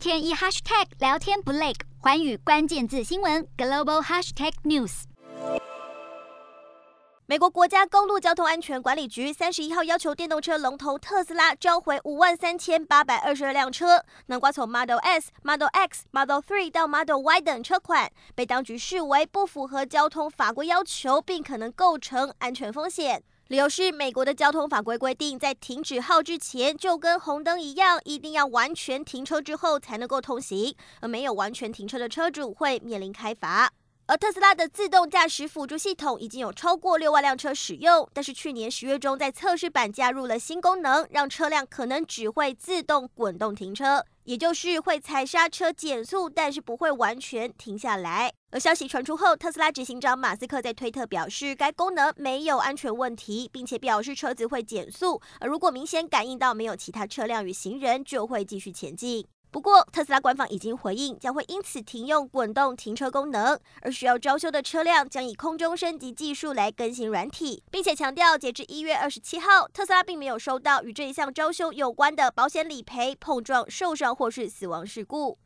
天一 hashtag 聊天不累，寰宇关键字新闻 global hashtag news。美国国家公路交通安全管理局三十一号要求电动车龙头特斯拉召回五万三千八百二十二辆车，囊括从 Model S、Model X、Model 3到 Model Y 等车款，被当局视为不符合交通法规要求，并可能构成安全风险。理由是美国的交通法规规定，在停止号之前就跟红灯一样，一定要完全停车之后才能够通行，而没有完全停车的车主会面临开罚。而特斯拉的自动驾驶辅助系统已经有超过六万辆车使用，但是去年十月中在测试版加入了新功能，让车辆可能只会自动滚动停车，也就是会踩刹车减速，但是不会完全停下来。而消息传出后，特斯拉执行长马斯克在推特表示，该功能没有安全问题，并且表示车子会减速，而如果明显感应到没有其他车辆与行人，就会继续前进。不过，特斯拉官方已经回应，将会因此停用滚动停车功能，而需要招修的车辆将以空中升级技术来更新软体，并且强调，截至一月二十七号，特斯拉并没有收到与这一项招修有关的保险理赔、碰撞、受伤或是死亡事故。